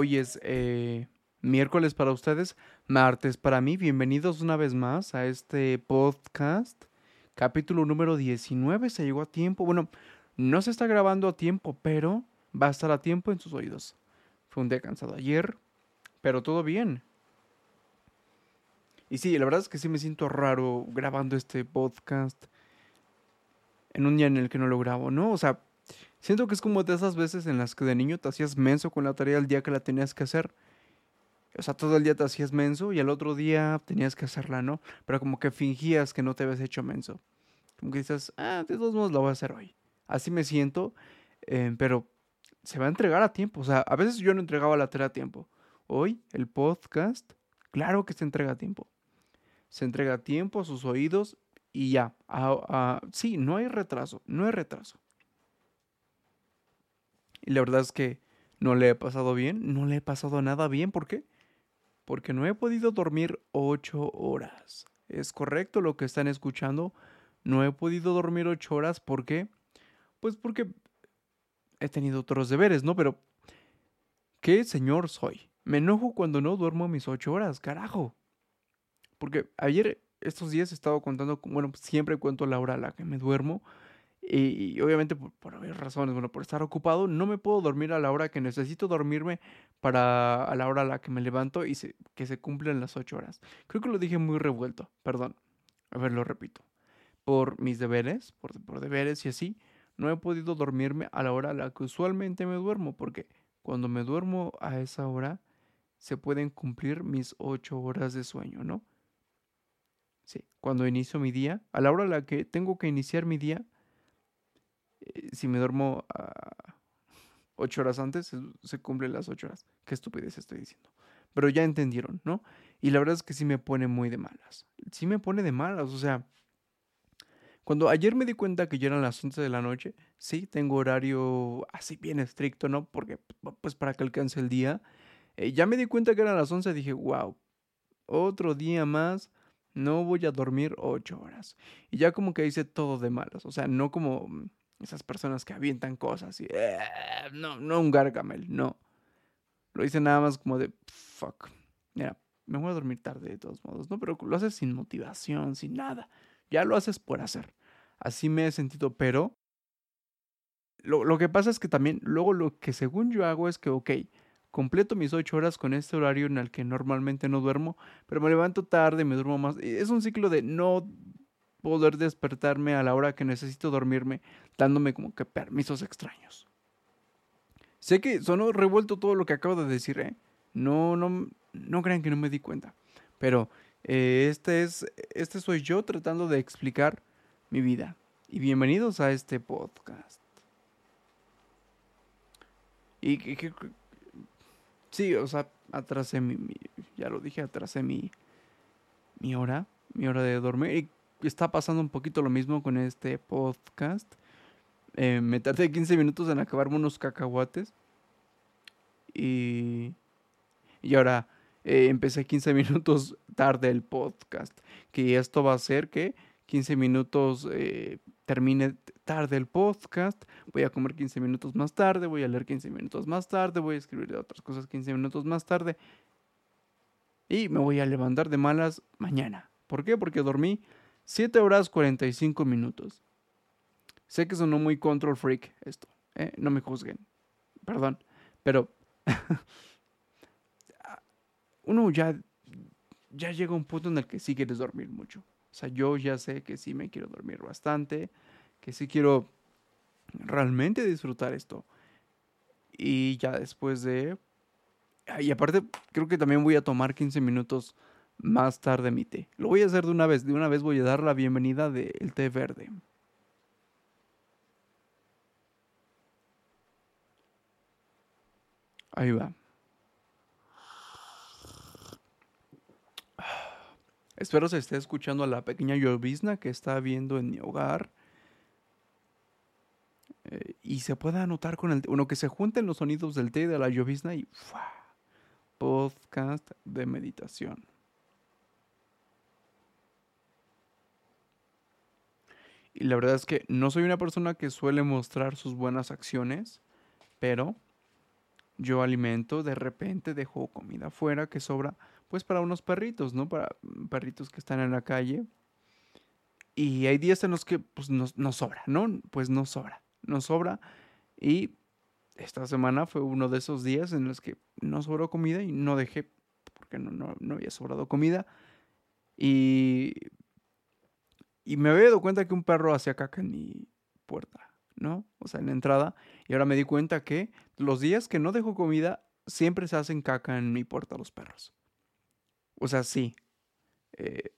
Hoy es eh, miércoles para ustedes, martes para mí. Bienvenidos una vez más a este podcast. Capítulo número 19. Se llegó a tiempo. Bueno, no se está grabando a tiempo, pero va a estar a tiempo en sus oídos. Fue un día cansado ayer, pero todo bien. Y sí, la verdad es que sí me siento raro grabando este podcast en un día en el que no lo grabo, ¿no? O sea, siento que es como de esas veces en las que de niño te hacías menso con la tarea el día que la tenías que hacer. O sea, todo el día te hacías menso y al otro día tenías que hacerla, ¿no? Pero como que fingías que no te habías hecho menso. Como que dices, ah, de todos modos lo voy a hacer hoy. Así me siento, eh, pero se va a entregar a tiempo. O sea, a veces yo no entregaba la tarea a tiempo. Hoy, el podcast, claro que se entrega a tiempo se entrega a tiempo a sus oídos y ya. sí, no hay retraso, no hay retraso. Y la verdad es que no le he pasado bien, no le he pasado nada bien. ¿Por qué? Porque no he podido dormir ocho horas. Es correcto lo que están escuchando. No he podido dormir ocho horas. ¿Por qué? Pues porque he tenido otros deberes, ¿no? Pero, ¿qué señor soy? Me enojo cuando no duermo mis ocho horas, carajo. Porque ayer, estos días he estado contando, bueno, siempre cuento la hora a la que me duermo. Y, obviamente por, por razones, bueno, por estar ocupado, no me puedo dormir a la hora que necesito dormirme para a la hora a la que me levanto y que se cumplen las ocho horas. Creo que lo dije muy revuelto, perdón. A ver, lo repito. Por mis deberes, por, por deberes y así, no he podido dormirme a la hora a la que usualmente me duermo, porque cuando me duermo a esa hora, se pueden cumplir mis ocho horas de sueño, ¿no? Sí, cuando inicio mi día, a la hora a la que tengo que iniciar mi día, eh, si me duermo a ocho horas antes, se, cumplen las ocho horas. Qué estupidez estoy diciendo. Pero ya entendieron, ¿no? Y la verdad es que sí me pone muy de malas. Sí me pone de malas, o sea, cuando ayer me di cuenta que ya eran las 11 de la noche, sí, tengo horario así bien estricto, ¿no? Porque, pues para que alcance el día. Eh, ya me di cuenta que eran las 11, dije, wow, otro día más no voy a dormir ocho horas. Y ya como que hice todo de malas. O sea, no como mm, esas personas que avientan cosas y... Eh, no, no un gargamel, no. Lo hice nada más como de... Fuck. Mira, me voy a dormir tarde de todos modos, ¿no? Pero lo haces sin motivación, sin nada. Ya lo haces por hacer. Así me he sentido, pero... Lo, lo que pasa es que también luego lo que según yo hago es que, ok, completo mis ocho horas con este horario en el que normalmente no duermo, pero me levanto tarde, me duermo más. Es un ciclo de no poder despertarme a la hora que necesito dormirme, dándome como que permisos extraños. Sé que sonó revuelto todo lo que acabo de decir, ¿eh? No, no, no crean que no me di cuenta. Pero eh, este es, este soy yo tratando de explicar mi vida. Y bienvenidos a este podcast. Y que, Sí, o sea, atrasé mi, ya lo dije, atrasé mi, mi hora, mi hora de dormir. Y está pasando un poquito lo mismo con este podcast. Eh, me tardé 15 minutos en acabarme unos cacahuates. Y, y ahora eh, empecé 15 minutos tarde el podcast. Que esto va a ser que 15 minutos eh, termine tarde el podcast, voy a comer 15 minutos más tarde, voy a leer 15 minutos más tarde, voy a escribir otras cosas 15 minutos más tarde y me voy a levantar de malas mañana. ¿Por qué? Porque dormí 7 horas 45 minutos. Sé que sonó muy control freak esto, ¿eh? no me juzguen, perdón, pero uno ya, ya llega un punto en el que sí quieres dormir mucho. O sea, yo ya sé que sí me quiero dormir bastante, que sí quiero realmente disfrutar esto. Y ya después de... Y aparte, creo que también voy a tomar 15 minutos más tarde mi té. Lo voy a hacer de una vez. De una vez voy a dar la bienvenida del té verde. Ahí va. Espero se esté escuchando a la pequeña llovizna que está viendo en mi hogar. Eh, y se pueda anotar con el... Bueno, que se junten los sonidos del té de la llovizna y... Podcast de meditación. Y la verdad es que no soy una persona que suele mostrar sus buenas acciones, pero yo alimento, de repente dejo comida afuera que sobra, pues para unos perritos, ¿no? Para perritos que están en la calle. Y hay días en los que pues no, sobra, ¿no? Pues no sobra, no sobra. Y esta semana fue uno de esos días en los que no sobró comida y no dejé, porque no, no, no había sobrado comida. Y, y me había dado cuenta que un perro hacía caca en mi puerta, ¿no? O sea, en la entrada. Y ahora me di cuenta que los días que no dejo comida, siempre se hacen caca en mi puerta los perros. O sea, sí. Eh,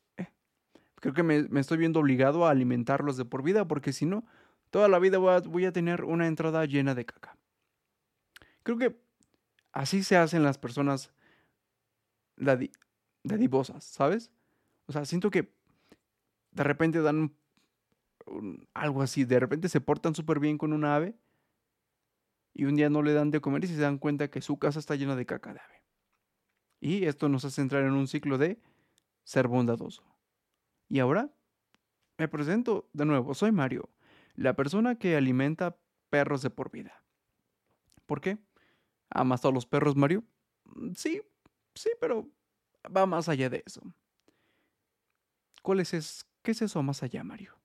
creo que me, estoy viendo obligado a alimentarlos de por vida, porque si no, toda la vida voy a, tener una entrada llena de caca. Creo que así se hacen las personas dadivosas, ¿sabes? O sea, siento que de repente dan algo así, de repente se portan súper bien con una ave y un día no le dan de comer y se dan cuenta que su casa está llena de caca de ave. Y esto nos hace entrar en un ciclo de ser bondadoso. Y ahora me presento de nuevo, soy Mario, la persona que alimenta perros de por vida. ¿Por qué? ¿Amas a los perros, Mario? Mm, sí, sí, pero va más allá de eso. ¿Cuál es, ¿Qué es eso más allá, Mario?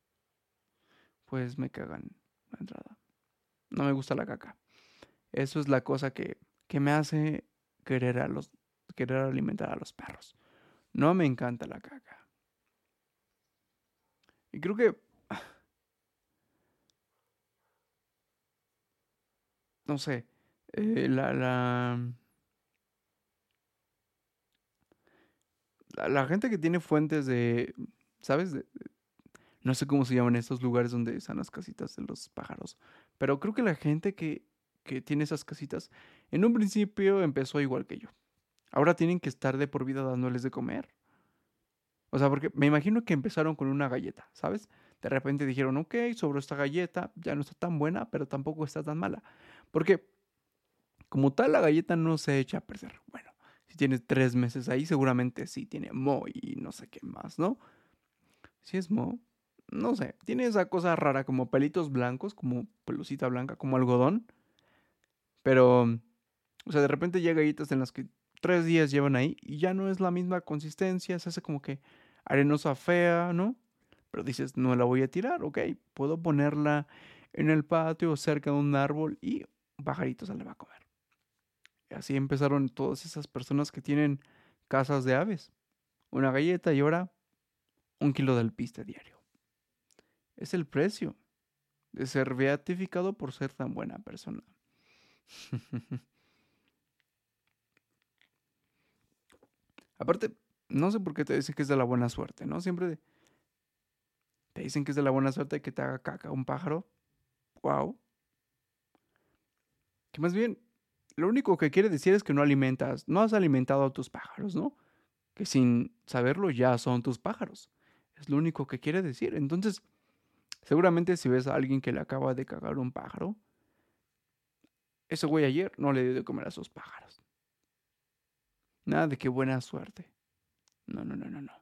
Pues me cagan la entrada. No me gusta la caca. Eso es la cosa que, que me hace querer, a los, querer alimentar a los perros. No me encanta la caca. Y creo que... No sé. Eh, la, la, la... gente que tiene fuentes de... ¿Sabes? no sé cómo se llaman estos lugares donde están las casitas de los pájaros. Pero creo que la gente que, que tiene esas casitas, en un principio empezó igual que yo. Ahora tienen que estar de por vida dándoles de comer. O sea, porque me imagino que empezaron con una galleta, ¿sabes? De repente dijeron, ok, sobre esta galleta ya no está tan buena, pero tampoco está tan mala. Porque como tal la galleta no se echa a perder. Bueno, si tienes tres meses ahí, seguramente sí tiene mo y no sé qué más, ¿no? Si es mo, no sé, tiene esa cosa rara como pelitos blancos, como pelucita blanca, como algodón. Pero, o sea, de repente hay galletas en las que tres días llevan ahí y ya no es la misma consistencia, se hace como que arenosa fea, ¿no? Pero dices, no la voy a tirar, ok, puedo ponerla en el patio cerca de un árbol y un pajarito se la va a comer. Y así empezaron todas esas personas que tienen casas de aves. Una galleta y ahora un kilo del piste diario. Es el precio de ser beatificado por ser tan buena persona. Aparte, no sé por qué te dicen que es de la buena suerte, ¿no? Siempre te dicen que es de la buena suerte que te haga caca un pájaro. Wow. Que más bien, lo único que quiere decir es que no alimentas, no has alimentado a tus pájaros, ¿no? Que sin saberlo ya son tus pájaros. Es lo único que quiere decir. Entonces, seguramente si ves a alguien que le acaba de cagar un pájaro, ese güey ayer no le dio de comer a sus pájaros. Nada de qué buena suerte. No, no, no, no, no.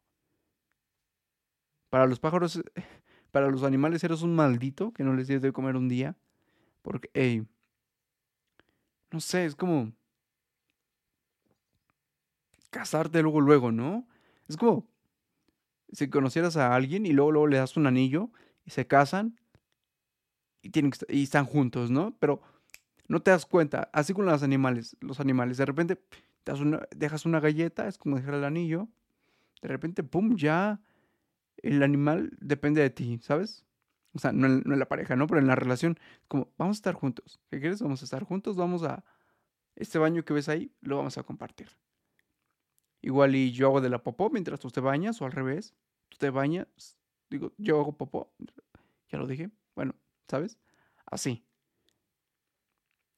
Para los pájaros, para los animales eres un maldito que no les dio de comer un día. Porque, hey, no sé, es como casarte luego, luego, ¿no? Es como si conocieras a alguien y luego, luego le das un anillo y se casan y, tienen y están juntos, ¿no? Pero no te das cuenta, así con los animales, los animales, de repente dejas una galleta, es como dejar el anillo, de repente, ¡pum!, ya el animal depende de ti, ¿sabes? O sea, no en, la pareja, ¿no? Pero en la relación, como, vamos a estar juntos. ¿Qué quieres? Vamos a estar juntos, vamos a... Este baño que ves ahí, lo vamos a compartir. Igual y yo hago de la popó mientras tú te bañas, o al revés. Tú te bañas, digo, yo hago popó. Ya lo dije. Bueno, ¿sabes? Así.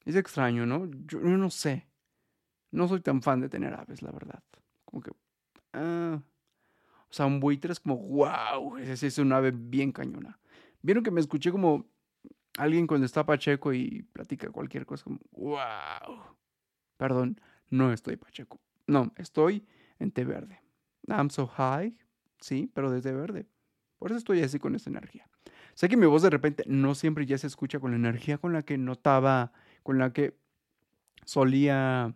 Es extraño, ¿no? Yo, no sé. No soy tan fan de tener aves, la verdad. Como que... Ah, o sea, un buitre es como, wow, ese es un ave bien cañona. Vieron que me escuché como alguien cuando está pacheco y platica cualquier cosa, como, wow. Perdón, no estoy pacheco. No, estoy en té verde. I'm so high, sí, pero de té verde. Por eso estoy así con esta energía. Sé que mi voz de repente no siempre ya se escucha con la energía con la que notaba, con la que solía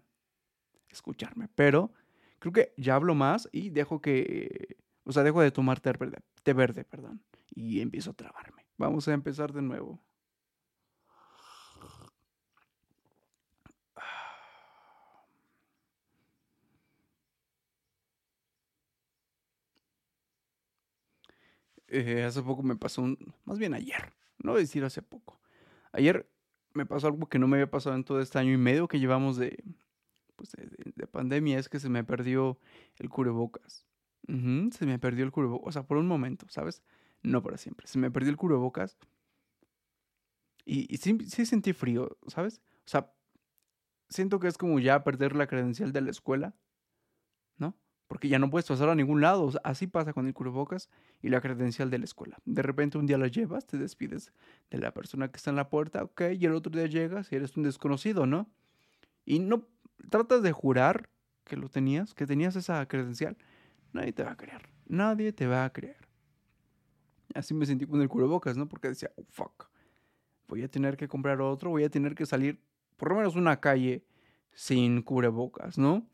escucharme, pero creo que ya hablo más y dejo que, o sea, dejo de tomar té verde, té verde, perdón, y empiezo a trabarme. Vamos a empezar de nuevo. Eh, hace poco me pasó un, más bien ayer, no decir hace poco. Ayer me pasó algo que no me había pasado en todo este año y medio que llevamos de, pues de, pandemia, es que se me perdió el cubrebocas. se me perdió el cubrebocas, o sea, por un momento, ¿sabes? No para siempre. Se me perdió el cubrebocas y, y sí, sentí frío, ¿sabes? O sea, siento que es como ya perder la credencial de la escuela. Porque ya no puedes pasar a ningún lado. así pasa con el cubrebocas y la credencial de la escuela. De repente un día la llevas, te despides de la persona que está en la puerta, ok, y el otro día llegas y eres un desconocido, ¿no? Y no tratas de jurar que lo tenías, que tenías esa credencial. Nadie te va a creer. Nadie te va a creer. Así me sentí con el cubrebocas, ¿no? Porque decía, oh, fuck. Voy a tener que comprar otro, voy a tener que salir por lo menos una calle sin cubrebocas, ¿no?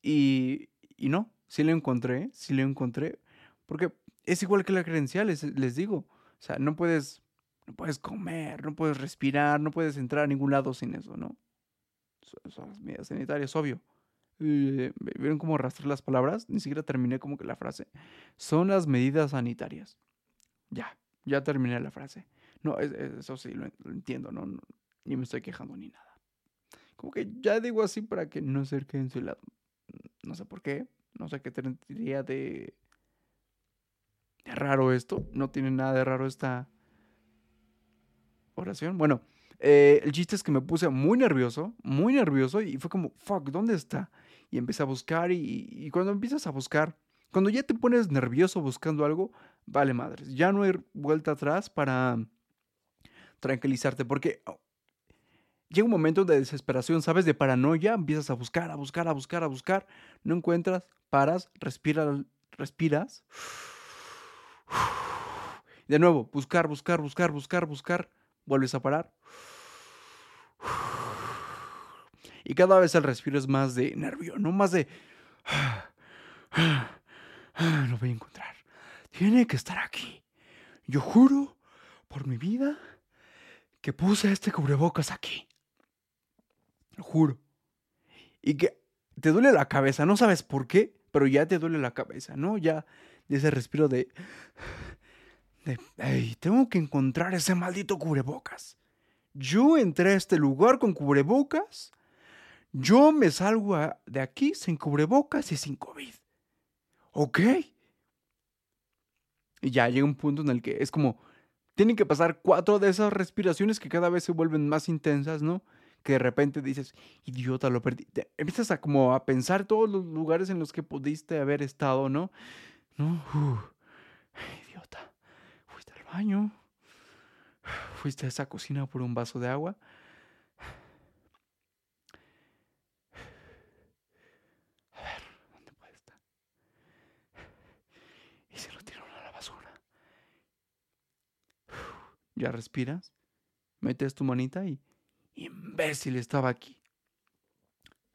Y, y no, sí lo encontré, sí lo encontré, porque es igual que la credencial, les, digo. O sea, no puedes, no puedes comer, no puedes respirar, no puedes entrar a ningún lado sin eso, ¿no? Son las medidas sanitarias, obvio. Eh, ¿Vieron cómo arrastré las palabras? Ni siquiera terminé como que la frase. Son las medidas sanitarias. Ya, ya terminé la frase. No, eso sí, lo, entiendo, ¿no? Ni me estoy quejando ni nada. Como que ya digo así para que no se queden su lado. No sé por qué, no sé qué tendría de, de raro esto. No tiene nada de raro esta oración. Bueno, eh, el chiste es que me puse muy nervioso, muy nervioso y fue como, fuck, ¿dónde está? Y empecé a buscar y, y, cuando empiezas a buscar, cuando ya te pones nervioso buscando algo, vale madres, ya no hay vuelta atrás para tranquilizarte porque llega un momento de desesperación, ¿sabes? De paranoia, empiezas a buscar, a buscar, a buscar, a buscar, no encuentras, paras, respiras, respiras. De nuevo, buscar, buscar, buscar, buscar, buscar, vuelves a parar. Y cada vez el respiro es más de nervio, no más de... Lo voy a encontrar. Tiene que estar aquí. Yo juro, por mi vida, que puse este cubrebocas aquí. Lo juro. Y que te duele la cabeza, no sabes por qué, pero ya te duele la cabeza, ¿no? Ya ese respiro de... de tengo que encontrar ese maldito cubrebocas. Yo entré a este lugar con cubrebocas. Yo me salgo de aquí sin cubrebocas y sin COVID. ¿Ok? Y ya llega un punto en el que es como, tienen que pasar cuatro de esas respiraciones que cada vez se vuelven más intensas, ¿no? Que de repente dices, idiota, lo perdí. empiezas a como a pensar todos los lugares en los que pudiste haber estado, ¿no? ¿No? idiota. Fuiste al baño. Fuiste a esa cocina por un vaso de agua. A ver, ¿dónde puede estar? Y se lo tiraron a la basura. Ya respiras, metes tu manita y imbécil estaba aquí.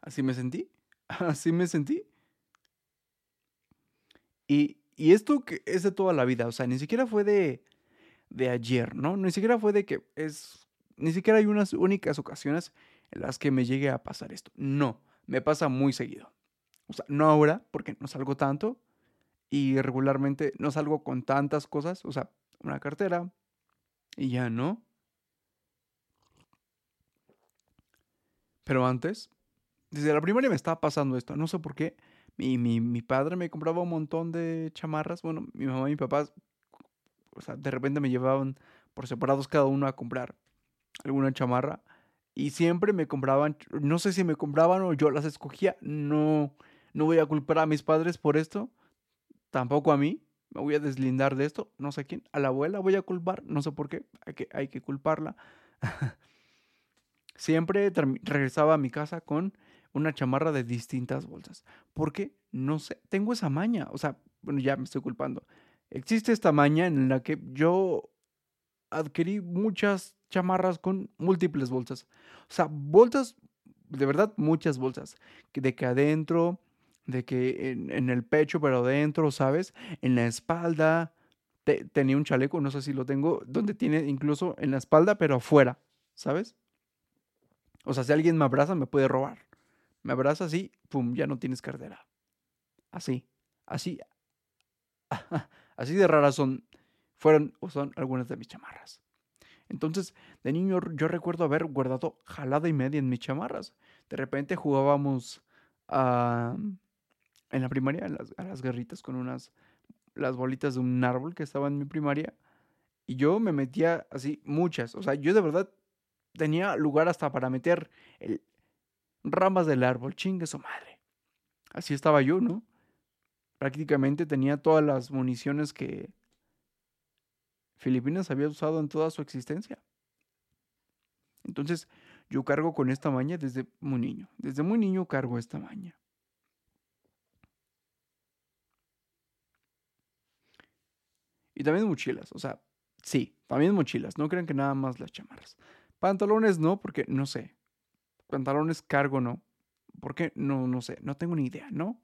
Así me sentí. Así me sentí. Y, esto es de toda la vida, o sea, ni siquiera fue de, de ayer, ¿no? Ni siquiera fue de que es, ni siquiera hay unas únicas ocasiones en las que me llegue a pasar esto. No, me pasa muy seguido. O sea, no ahora, porque no salgo tanto y regularmente no salgo con tantas cosas, o sea, una cartera y ya no. Pero antes, desde la primaria me estaba pasando esto. No sé por qué. Mi, mi, mi padre me compraba un montón de chamarras. Bueno, mi mamá y mi papá, o sea, de repente me llevaban por separados cada uno a comprar alguna chamarra. Y siempre me compraban, no sé si me compraban o yo las escogía. No, no voy a culpar a mis padres por esto. Tampoco a mí. Me voy a deslindar de esto. No sé quién. A la abuela voy a culpar. No sé por qué. Hay que, hay que culparla. Siempre regresaba a mi casa con una chamarra de distintas bolsas. ¿Por qué? No sé, tengo esa maña. O sea, bueno, ya me estoy culpando. Existe esta maña en la que yo adquirí muchas chamarras con múltiples bolsas. O sea, bolsas de verdad muchas bolsas. De que adentro, de que en, el pecho, pero adentro, ¿sabes? En la espalda. tenía un chaleco, no sé si lo tengo, donde tiene incluso en la espalda, pero afuera, ¿sabes? O sea, si alguien me abraza, me puede robar. Me abraza así, pum, ya no tienes cartera. Así, así, así de raras son, fueron o son algunas de mis chamarras. Entonces, de niño yo recuerdo haber guardado jalada y media en mis chamarras. De repente jugábamos en la primaria a las, a las guerritas con unas, las bolitas de un árbol que estaba en mi primaria. Y yo me metía así, muchas. O sea, yo de verdad tenía lugar hasta para meter ramas del árbol. Chingue su madre. Así estaba yo, ¿no? Prácticamente tenía todas las municiones que Filipinas había usado en toda su existencia. Entonces, yo cargo con esta maña desde muy niño. Desde muy niño cargo esta maña. Y también mochilas, o sea, sí, también mochilas. No crean que nada más las chamarras. Pantalones no, porque no sé. Pantalones cargo no. ¿Por qué? No, no sé. No tengo ni idea, ¿no?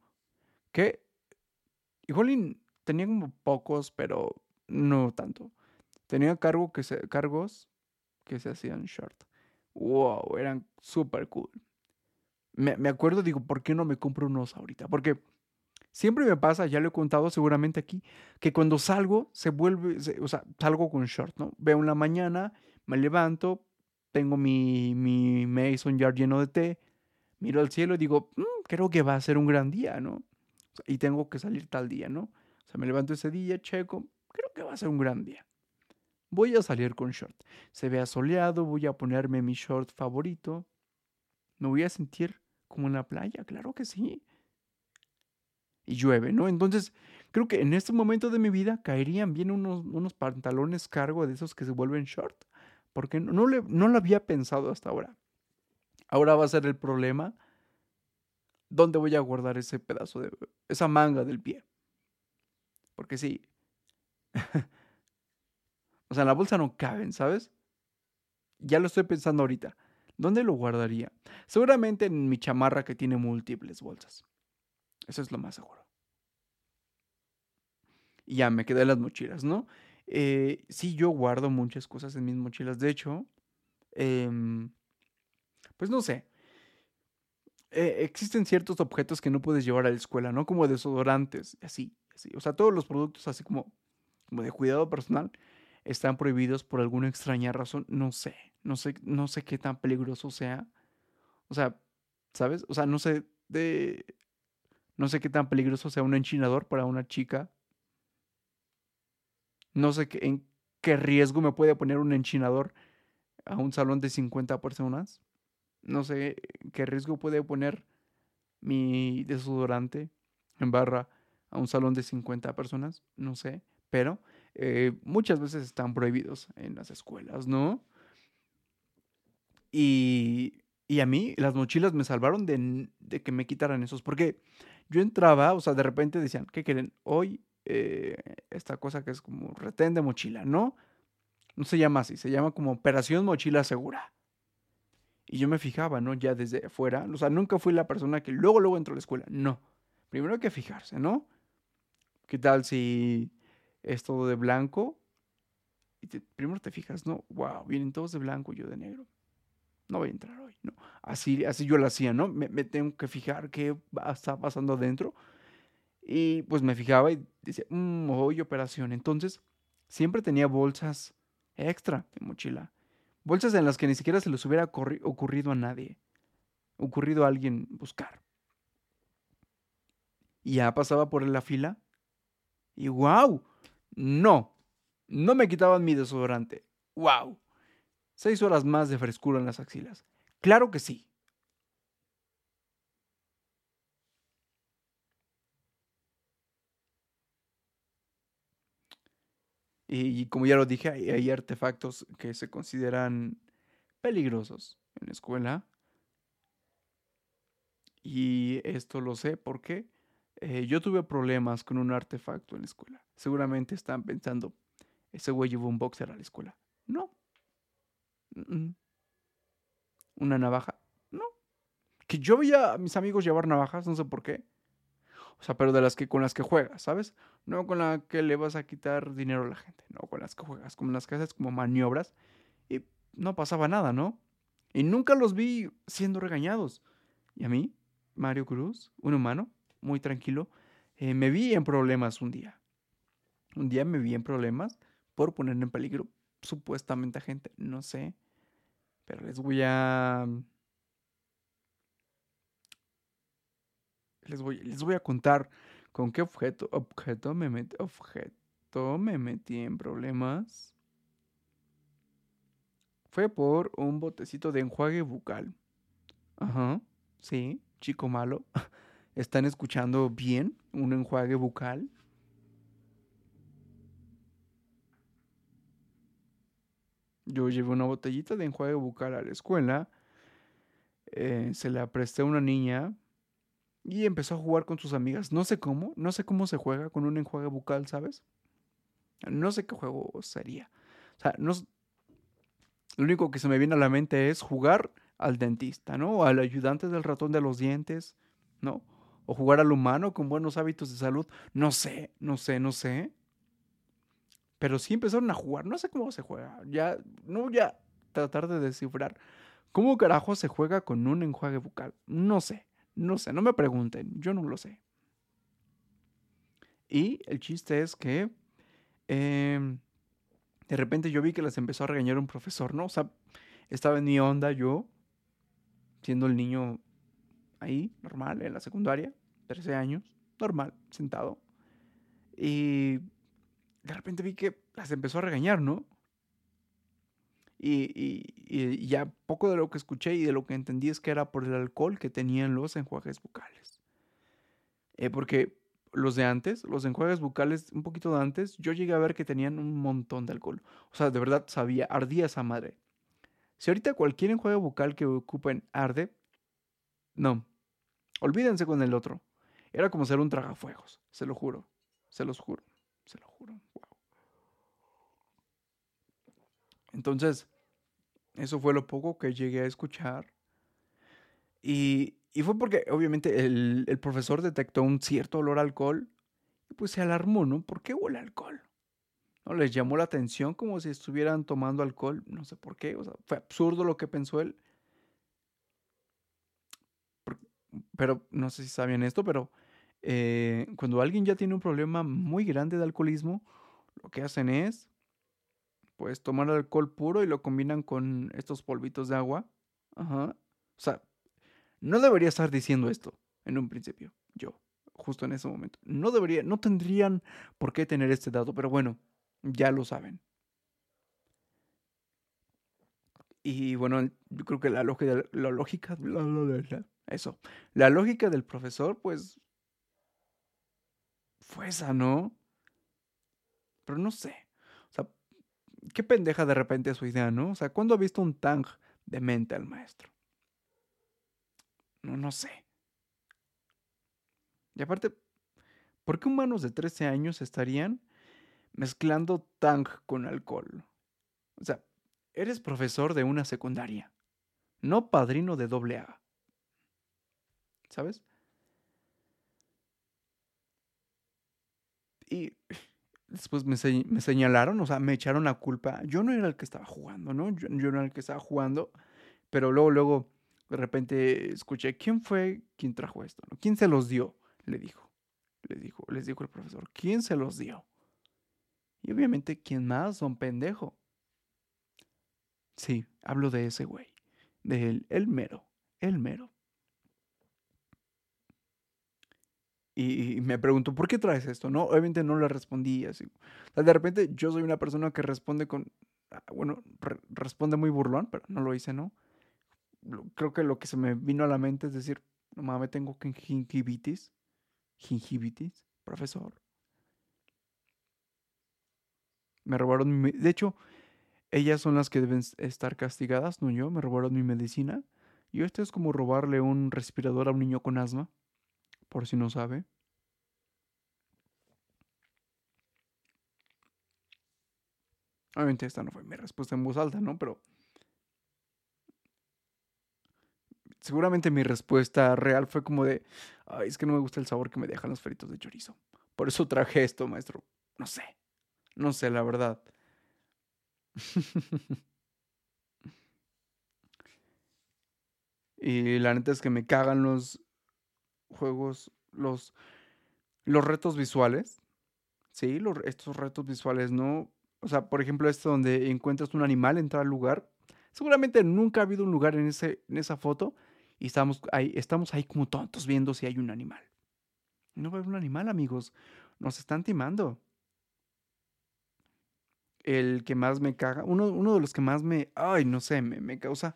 Que igual tenía como pocos, pero no tanto. Tenía cargo que se, cargos que se hacían short. Wow, eran súper cool. Me, me acuerdo, digo, ¿por qué no me compro unos ahorita? Porque siempre me pasa, ya lo he contado seguramente aquí, que cuando salgo se vuelve, o sea, salgo con short, ¿no? Veo en la mañana, me levanto, tengo mi, mi Mason jar lleno de té, miro al cielo y digo, mm, creo que va a ser un gran día, ¿no? y tengo que salir tal día, ¿no? O sea, me levanto ese día, checo, creo que va a ser un gran día. Voy a salir con short. Se ve soleado, voy a ponerme mi short favorito. Me voy a sentir como en la playa, claro que sí. Y llueve, ¿no? Entonces, creo que en este momento de mi vida caerían bien unos, unos pantalones cargo de esos que se vuelven short porque no, le, no lo había pensado hasta ahora. Ahora va a ser el problema. ¿Dónde voy a guardar ese pedazo de. esa manga del pie? Porque sí. o sea, en la bolsa no caben, ¿sabes? Ya lo estoy pensando ahorita. ¿Dónde lo guardaría? Seguramente en mi chamarra que tiene múltiples bolsas. Eso es lo más seguro. Y ya me quedé las mochilas, ¿no? Eh, sí, yo guardo muchas cosas en mis mochilas. De hecho, em, pues no sé. Eh, existen ciertos objetos que no puedes llevar a la escuela, ¿no? Como desodorantes, así, así. O sea, todos los productos así como, como de cuidado personal están prohibidos por alguna extraña razón. No sé, no sé, no sé qué tan peligroso sea. O sea, ¿sabes? O sea, no sé de... No sé qué tan peligroso sea un enchinador para una chica no sé qué, en qué riesgo me puede poner un enchinador a un salón de 50 personas. No sé qué riesgo puede poner mi desodorante en barra a un salón de 50 personas. No sé. Pero eh, muchas veces están prohibidos en las escuelas, ¿no? Y, y a mí las mochilas me salvaron de, de, que me quitaran esos. Porque yo entraba, o sea, de repente decían, ¿qué quieren? Hoy eh, esta cosa que es como retén de mochila, ¿no? No se llama así, se llama como Operación Mochila Segura. Y yo me fijaba, ¿no? Ya desde afuera. O sea, nunca fui la persona que luego, luego entró a la escuela. No. Primero hay que fijarse, ¿no? ¿Qué tal si es todo de blanco? Y primero te fijas, ¿no? Wow, vienen todos de blanco y yo de negro. No voy a entrar hoy, ¿no? Así, así yo lo hacía, ¿no? Me, me tengo que fijar qué está pasando adentro y pues me fijaba y decía, mmm, hoy operación. Entonces, siempre tenía bolsas extra en mochila. Bolsas en las que ni siquiera se les hubiera ocurrido a nadie. Ocurrido a alguien buscar. Y ya pasaba por la fila. Y wow, no, no me quitaban mi desodorante. Wow, seis horas más de frescura en las axilas. Claro que sí. Y, como ya lo dije, hay, artefactos que se consideran peligrosos en la escuela. Y esto lo sé porque eh, yo tuve problemas con un artefacto en la escuela. Seguramente están pensando, ese güey llevó un boxer a la escuela. No. Una navaja. No. Que yo veía a mis amigos llevar navajas, no sé por qué. O sea, pero de las que con las que juegas, ¿sabes? No con la que le vas a quitar dinero a la gente, no con las que juegas, con las que haces como maniobras y no pasaba nada, ¿no? Y nunca los vi siendo regañados. Y a mí, Mario Cruz, un humano, muy tranquilo, eh, me vi en problemas un día. Un día me vi en problemas por poner en peligro supuestamente a gente, no sé. Pero les voy a... Les voy, les voy a contar con qué objeto, objeto, me metí, objeto me metí en problemas. Fue por un botecito de enjuague bucal. Ajá, sí, chico malo. ¿Están escuchando bien un enjuague bucal? Yo llevé una botellita de enjuague bucal a la escuela. Eh, se la presté a una niña y empezó a jugar con sus amigas. No sé cómo, no sé cómo se juega con un enjuague bucal, ¿sabes? No sé qué juego sería. O sea, no, lo único que se me viene a la mente es jugar al dentista, ¿no? O al ayudante del ratón de los dientes, ¿no? O jugar al humano con buenos hábitos de salud. No sé, no sé, no sé. Pero sí empezaron a jugar. No sé cómo se juega. Ya, no voy a tratar de descifrar. ¿Cómo carajo se juega con un enjuague bucal? No sé, no sé, no me pregunten, yo no lo sé. Y el chiste es que em, de repente yo vi que las empezó a regañar un profesor, ¿no? O sea, estaba en mi onda yo, siendo el niño ahí, normal, en la secundaria, 13 años, normal, sentado. Y de repente vi que las empezó a regañar, ¿no? Y, ya poco de lo que escuché y de lo que entendí es que era por el alcohol que tenían los enjuagues bucales. Eh, porque los de antes, los enjuagues bucales un poquito de antes, yo llegué a ver que tenían un montón de alcohol. O sea, de verdad sabía, ardía esa madre. Si ahorita cualquier enjuague bucal que ocupen arde, no, olvídense con el otro. Era como ser un tragafuegos, se lo juro, se los juro, se lo juro. Entonces, eso fue lo poco que llegué a escuchar. Y, fue porque obviamente el, el, profesor detectó un cierto olor a alcohol y pues se alarmó, ¿no? ¿Por qué huele alcohol? ¿No? Les llamó la atención como si estuvieran tomando alcohol, no sé por qué, o sea, fue absurdo lo que pensó él. Pero no sé si sabían esto, pero eh, cuando alguien ya tiene un problema muy grande de alcoholismo, lo que hacen es pues tomar alcohol puro y lo combinan con estos polvitos de agua. Ajá. O sea, no debería estar diciendo esto en un principio, yo, justo en ese momento. No debería, no tendrían por qué tener este dato, pero bueno, ya lo saben. Y bueno, yo creo que la lógica, eso, la lógica del profesor, pues, fue esa, ¿no? Pero no sé qué pendeja de repente su idea, ¿no? O sea, ¿cuándo ha visto un tang de mente al maestro? No, no sé. Y aparte, ¿por qué humanos de 13 años estarían mezclando tang con alcohol? O sea, eres profesor de una secundaria, no padrino de doble A. ¿Sabes? Y después me, señalaron, o sea, me echaron la culpa. Yo no era el que estaba jugando, ¿no? Yo, no era el que estaba jugando, pero luego, luego, de repente escuché, ¿quién fue quien trajo esto? ¿no? ¿Quién se los dio? Le dijo, les dijo, les dijo el profesor, ¿quién se los dio? Y obviamente, ¿quién más? Son pendejo. Sí, hablo de ese güey, de él, el mero, el mero. Y, me preguntó, ¿por qué traes esto? No, obviamente no le respondí así. de repente yo soy una persona que responde con, ah, bueno, responde muy burlón, pero no lo hice, ¿no? Creo que lo que se me vino a la mente es decir, no mames, tengo gingivitis. Gingivitis, profesor. Me robaron mi... De hecho, ellas son las que deben estar castigadas, no yo. Me robaron mi medicina. Y esto es como robarle un respirador a un niño con asma por si no sabe. Obviamente esta no fue mi respuesta en voz alta, ¿no? Pero seguramente mi respuesta real fue como de, Ay, es que no me gusta el sabor que me dejan los fritos de chorizo. Por eso traje esto, maestro. No sé. No sé, la verdad. y la neta es que me cagan los juegos, los, los retos visuales. Sí, los, estos retos visuales, ¿no? O sea, por ejemplo, este donde encuentras un animal, entrar al lugar. Seguramente nunca ha habido un lugar en, ese, en esa foto y estamos ahí, estamos ahí como tontos viendo si hay un animal. No va a haber un animal, amigos. Nos están timando. El que más me caga, uno, uno de los que más me, ay, no sé, me, me causa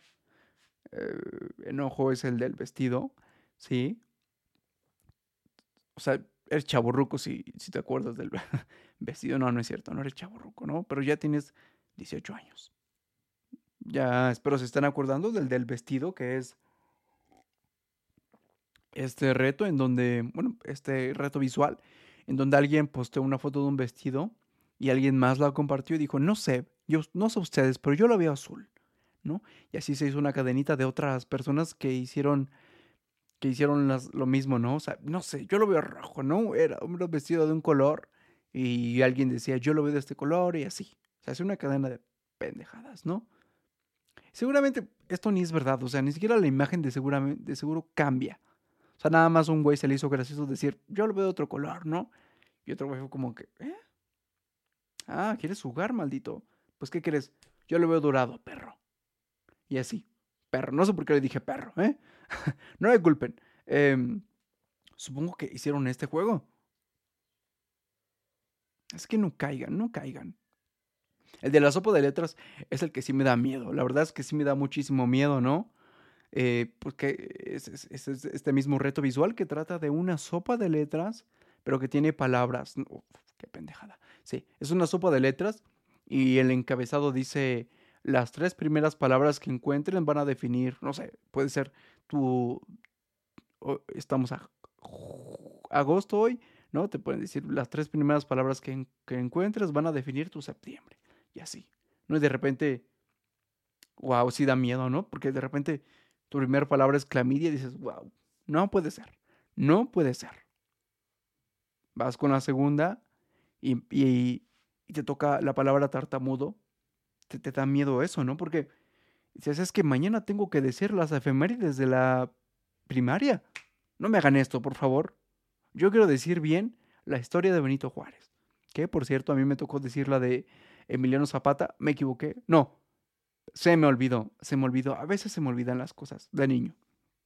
eh, enojo es el del vestido, ¿sí? O sea, eres chaborruco si, si te acuerdas del vestido. No, no es cierto, no eres chaborruco, ¿no? Pero ya tienes 18 años. Ya, espero se estén acordando del del vestido, que es este reto en donde, bueno, este reto visual, en donde alguien posteó una foto de un vestido y alguien más la compartió y dijo, no sé, yo no sé ustedes, pero yo lo veo azul, ¿no? Y así se hizo una cadenita de otras personas que hicieron que hicieron lo mismo, ¿no? O sea, no sé, yo lo veo rojo, ¿no? Era un vestido de un color y alguien decía, yo lo veo de este color y así. O sea, es una cadena de pendejadas, ¿no? Seguramente esto ni es verdad, o sea, ni siquiera la imagen de, seguramente, de seguro cambia. O sea, nada más un güey se le hizo gracioso decir, yo lo veo de otro color, ¿no? Y otro güey fue como que, ¿eh? Ah, ¿quieres jugar, maldito? Pues, ¿qué quieres? Yo lo veo dorado, perro. Y así, perro. No sé por qué le dije perro, ¿eh? no me culpen. Em, supongo que hicieron este juego. Es que no caigan, no caigan. El de la sopa de letras es el que sí me da miedo. La verdad es que sí me da muchísimo miedo, ¿no? eh, porque es, este mismo reto visual que trata de una sopa de letras, pero que tiene palabras. qué pendejada. Sí, es una sopa de letras y el encabezado dice las tres primeras palabras que encuentren van a definir, no sé, puede ser tu... Estamos a agosto hoy, ¿no? Te pueden decir las tres primeras palabras que, que encuentres van a definir tu septiembre. Y así. ¿No? Y de repente, wow, sí da miedo, ¿no? Porque de repente tu primera palabra es clamidia y dices, wow, no puede ser, no puede ser. Vas con la segunda y, y, te toca la palabra tartamudo, te, te, da miedo eso, ¿no? Porque dices, es que mañana tengo que decir las efemérides de la primaria. No me hagan esto, por favor. Yo quiero decir bien la historia de Benito Juárez. Que, por cierto, a mí me tocó decir la de Emiliano Zapata. Me equivoqué. No, se me olvidó, se me olvidó. A veces se me olvidan las cosas de niño.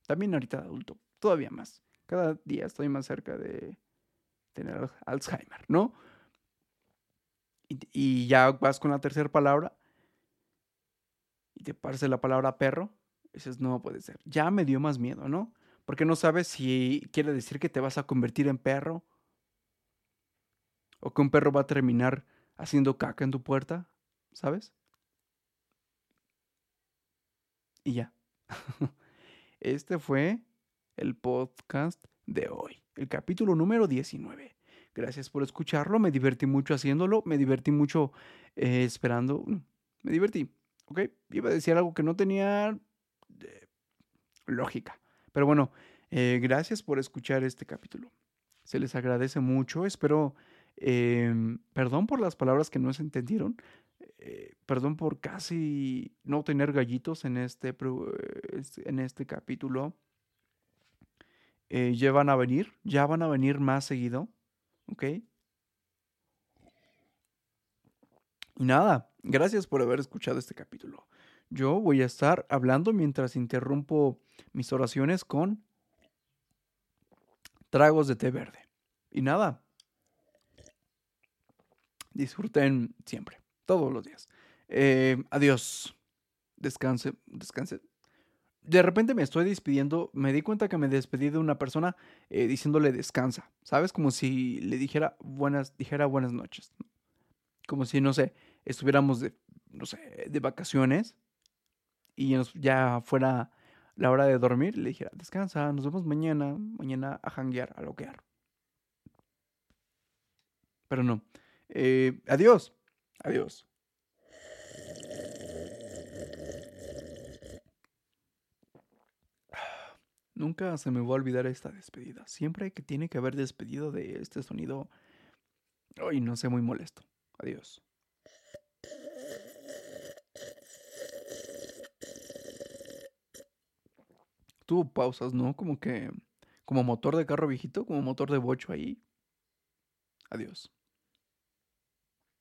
También ahorita de adulto, todavía más. Cada día estoy más cerca de tener Alzheimer, ¿no? Y, ya vas con la tercera palabra y te parece la palabra perro. Dices, no puede ser. Ya me dio más miedo, ¿no? Porque no sabes si quiere decir que te vas a convertir en perro o que un perro va a terminar haciendo caca en tu puerta, ¿sabes? Y ya. Este fue el podcast de hoy, el capítulo número 19. Gracias por escucharlo, me divertí mucho haciéndolo, me divertí mucho eh, esperando, mm, me divertí, ¿ok? Iba a decir algo que no tenía eh, lógica, pero bueno, eh, gracias por escuchar este capítulo. Se les agradece mucho, espero, em, perdón por las palabras que no se entendieron, eh, perdón por casi no tener gallitos en este, en este capítulo. Ya van a venir, ya van a venir más seguido, ¿ok? Y nada, gracias por haber escuchado este capítulo. Yo voy a estar hablando mientras interrumpo mis oraciones con tragos de té verde. Y nada, disfruten siempre todos los días. Eh, adiós. Descanse, descanse. De repente me estoy despidiendo, me di cuenta que me despedí de una persona eh, diciéndole descansa, ¿sabes? Como si le dijera buenas, dijera buenas noches. Como si, no sé, estuviéramos de, no sé, de vacaciones y ya fuera la hora de dormir, le dijera, descansa, nos vemos mañana, mañana a janguear, a loquear. Pero no. Eh, adiós. Adiós. Nunca se me va a olvidar esta despedida. Siempre que tiene que haber despedido de este sonido. Ay, no sé, muy molesto. Adiós. Tuvo pausas, ¿no? Como que. Como motor de carro viejito, como motor de bocho ahí. Adiós.